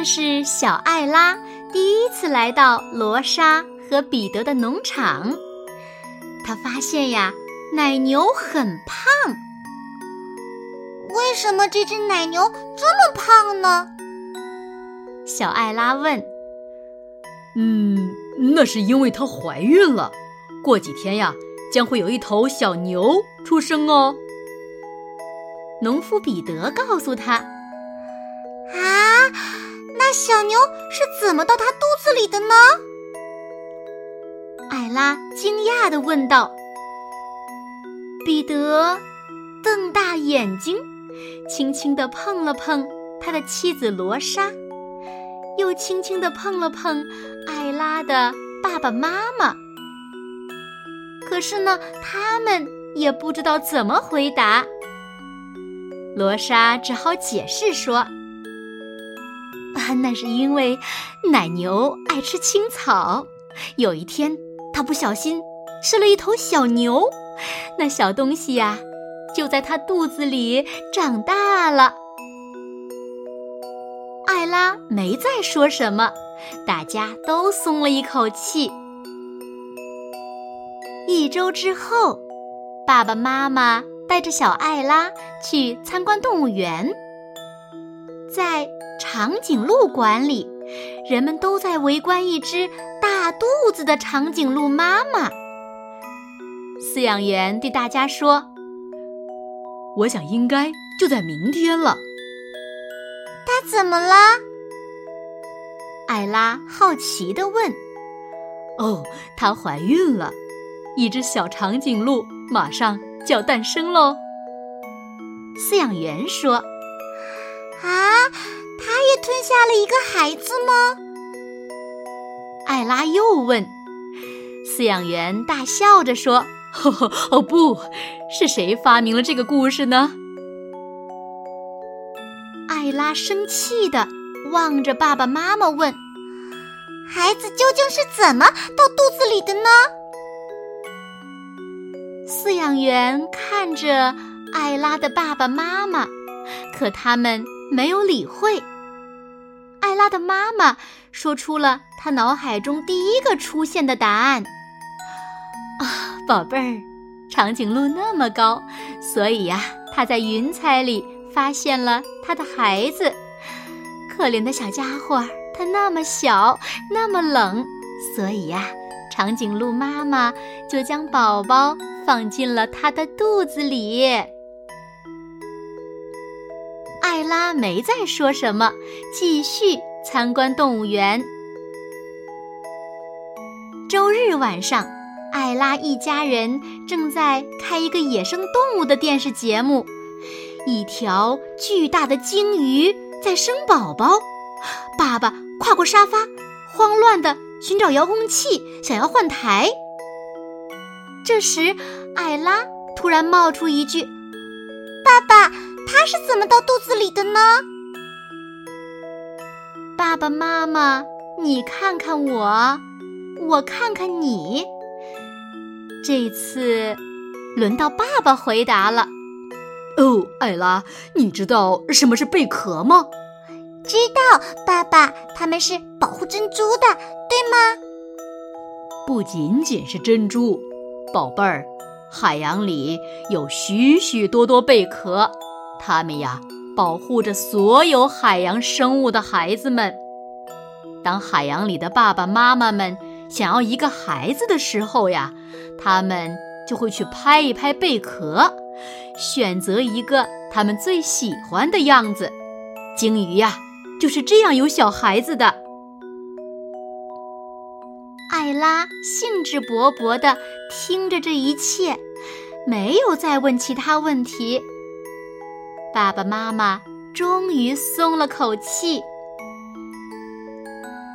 这是小艾拉第一次来到罗莎和彼得的农场。他发现呀，奶牛很胖。为什么这只奶牛这么胖呢？小艾拉问。嗯，那是因为她怀孕了。过几天呀，将会有一头小牛出生哦。农夫彼得告诉他。小牛是怎么到他肚子里的呢？艾拉惊讶地问道。彼得瞪大眼睛，轻轻地碰了碰他的妻子罗莎，又轻轻地碰了碰艾拉的爸爸妈妈。可是呢，他们也不知道怎么回答。罗莎只好解释说。那是因为奶牛爱吃青草。有一天，它不小心吃了一头小牛，那小东西呀，就在它肚子里长大了。艾拉没再说什么，大家都松了一口气。一周之后，爸爸妈妈带着小艾拉去参观动物园，在。长颈鹿馆里，人们都在围观一只大肚子的长颈鹿妈妈。饲养员对大家说：“我想应该就在明天了。”它怎么了？艾拉好奇地问。“哦，她怀孕了，一只小长颈鹿马上就要诞生喽。”饲养员说。“啊！”他也吞下了一个孩子吗？艾拉又问。饲养员大笑着说：“ 哦，不是谁发明了这个故事呢？”艾拉生气的望着爸爸妈妈问：“孩子究竟是怎么到肚子里的呢？”饲养员看着艾拉的爸爸妈妈，可他们没有理会。艾拉的妈妈说出了她脑海中第一个出现的答案：“啊，宝贝儿，长颈鹿那么高，所以呀，它在云彩里发现了它的孩子。可怜的小家伙，它那么小，那么冷，所以呀，长颈鹿妈妈就将宝宝放进了它的肚子里。”艾拉没再说什么，继续参观动物园。周日晚上，艾拉一家人正在看一个野生动物的电视节目，一条巨大的鲸鱼在生宝宝。爸爸跨过沙发，慌乱地寻找遥控器，想要换台。这时，艾拉突然冒出一句：“爸爸。”它是怎么到肚子里的呢？爸爸妈妈，你看看我，我看看你。这次轮到爸爸回答了。哦，艾拉，你知道什么是贝壳吗？知道，爸爸，他们是保护珍珠的，对吗？不仅仅是珍珠，宝贝儿，海洋里有许许多多贝壳。它们呀，保护着所有海洋生物的孩子们。当海洋里的爸爸妈妈们想要一个孩子的时候呀，他们就会去拍一拍贝壳，选择一个他们最喜欢的样子。鲸鱼呀，就是这样有小孩子的。艾拉兴致勃勃地听着这一切，没有再问其他问题。爸爸妈妈终于松了口气。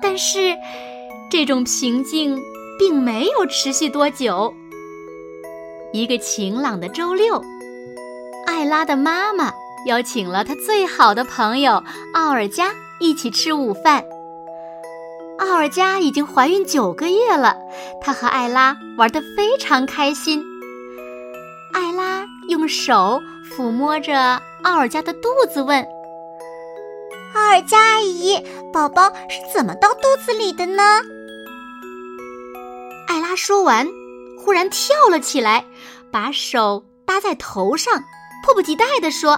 但是，这种平静并没有持续多久。一个晴朗的周六，艾拉的妈妈邀请了她最好的朋友奥尔加一起吃午饭。奥尔加已经怀孕九个月了，她和艾拉玩得非常开心。艾拉用手抚摸着奥尔加的肚子，问。奥尔加阿姨，宝宝是怎么到肚子里的呢？艾拉说完，忽然跳了起来，把手搭在头上，迫不及待地说：“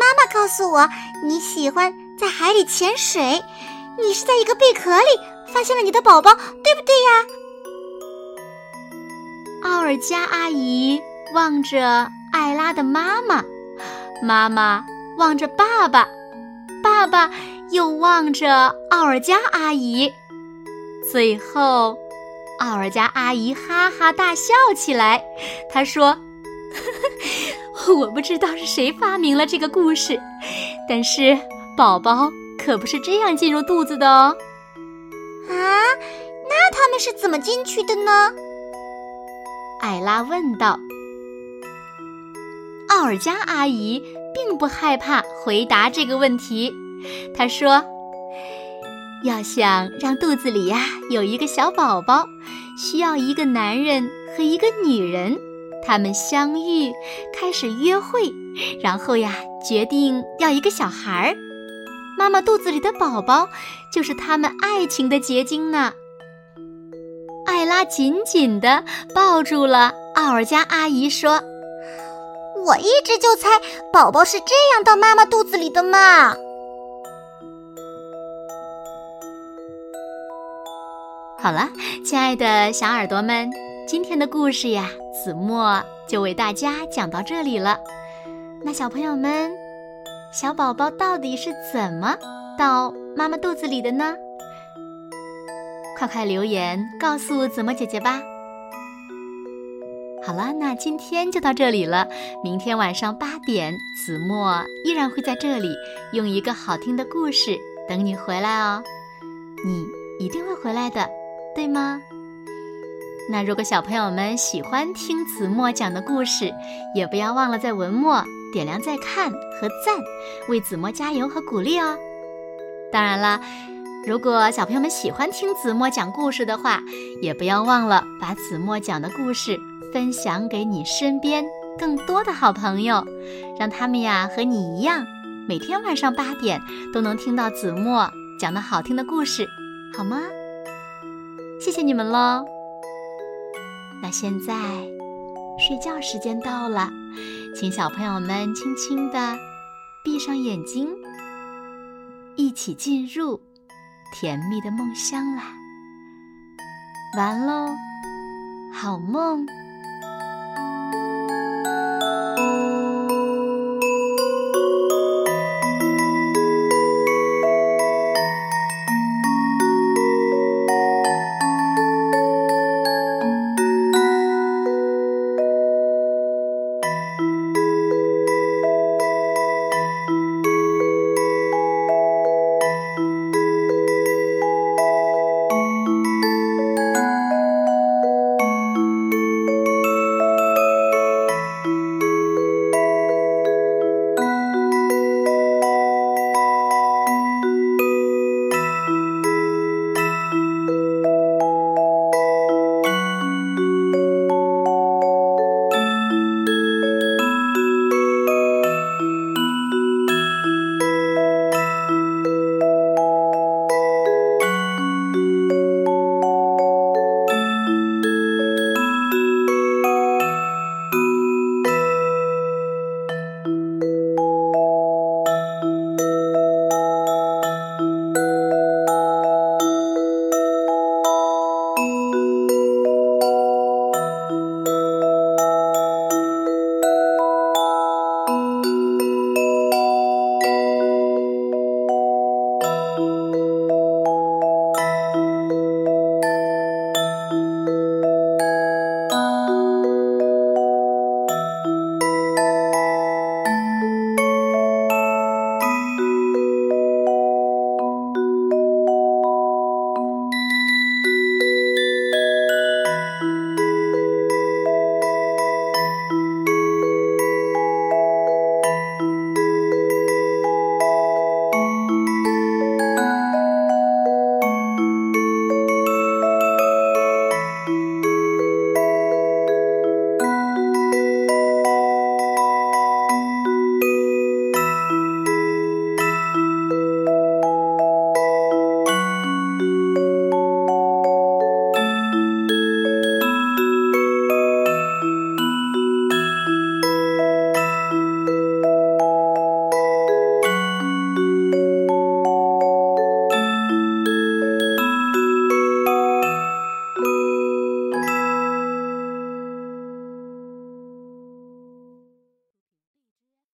妈妈告诉我，你喜欢在海里潜水，你是在一个贝壳里发现了你的宝宝，对不对呀？”奥尔加阿姨望着艾拉的妈妈，妈妈望着爸爸。爸爸又望着奥尔加阿姨，最后，奥尔加阿姨哈哈大笑起来。她说：“我不知道是谁发明了这个故事，但是宝宝可不是这样进入肚子的哦。”啊，那他们是怎么进去的呢？艾拉问道。奥尔加阿姨。并不害怕回答这个问题，她说：“要想让肚子里呀有一个小宝宝，需要一个男人和一个女人，他们相遇，开始约会，然后呀决定要一个小孩儿。妈妈肚子里的宝宝就是他们爱情的结晶呢。”艾拉紧紧地抱住了奥尔加阿姨，说。我一直就猜宝宝是这样到妈妈肚子里的嘛。好了，亲爱的小耳朵们，今天的故事呀，子墨就为大家讲到这里了。那小朋友们，小宝宝到底是怎么到妈妈肚子里的呢？快快留言告诉子墨姐姐吧。好了，那今天就到这里了。明天晚上八点，子墨依然会在这里，用一个好听的故事等你回来哦。你一定会回来的，对吗？那如果小朋友们喜欢听子墨讲的故事，也不要忘了在文末点亮再看和赞，为子墨加油和鼓励哦。当然了，如果小朋友们喜欢听子墨讲故事的话，也不要忘了把子墨讲的故事。分享给你身边更多的好朋友，让他们呀和你一样，每天晚上八点都能听到子墨讲的好听的故事，好吗？谢谢你们喽。那现在睡觉时间到了，请小朋友们轻轻的闭上眼睛，一起进入甜蜜的梦乡啦。完喽，好梦。